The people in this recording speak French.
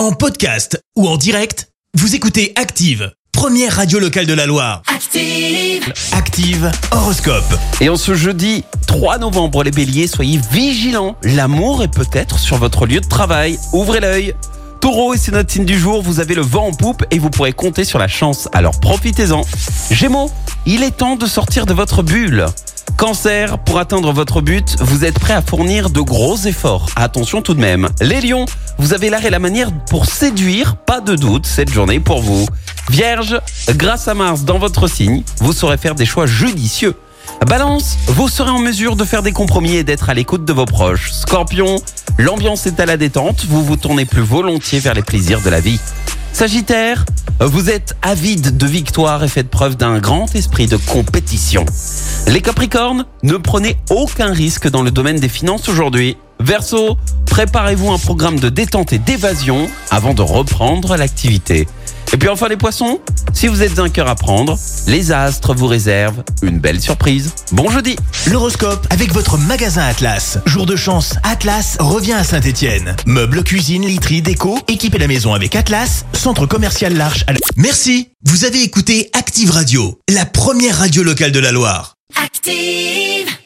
En podcast ou en direct, vous écoutez Active, première radio locale de la Loire. Active. Active Horoscope. Et en ce jeudi 3 novembre, les béliers, soyez vigilants. L'amour est peut-être sur votre lieu de travail. Ouvrez l'œil. Taureau, et c'est notre signe du jour, vous avez le vent en poupe et vous pourrez compter sur la chance, alors profitez-en. Gémeaux, il est temps de sortir de votre bulle. Cancer, pour atteindre votre but, vous êtes prêt à fournir de gros efforts. Attention tout de même. Les lions, vous avez l'art et la manière pour séduire, pas de doute, cette journée pour vous. Vierge, grâce à Mars dans votre signe, vous saurez faire des choix judicieux. Balance, vous serez en mesure de faire des compromis et d'être à l'écoute de vos proches. Scorpion, l'ambiance est à la détente, vous vous tournez plus volontiers vers les plaisirs de la vie. Sagittaire, vous êtes avide de victoire et faites preuve d'un grand esprit de compétition. Les Capricornes, ne prenez aucun risque dans le domaine des finances aujourd'hui. Verseau, préparez-vous un programme de détente et d'évasion avant de reprendre l'activité. Et puis enfin les poissons, si vous êtes un cœur à prendre, les astres vous réservent une belle surprise. Bon jeudi L'horoscope avec votre magasin Atlas. Jour de chance, Atlas revient à Saint-Étienne. Meubles, cuisine, literie, déco, équipez la maison avec Atlas, centre commercial L'Arche à. Merci. Vous avez écouté Active Radio, la première radio locale de la Loire. Active.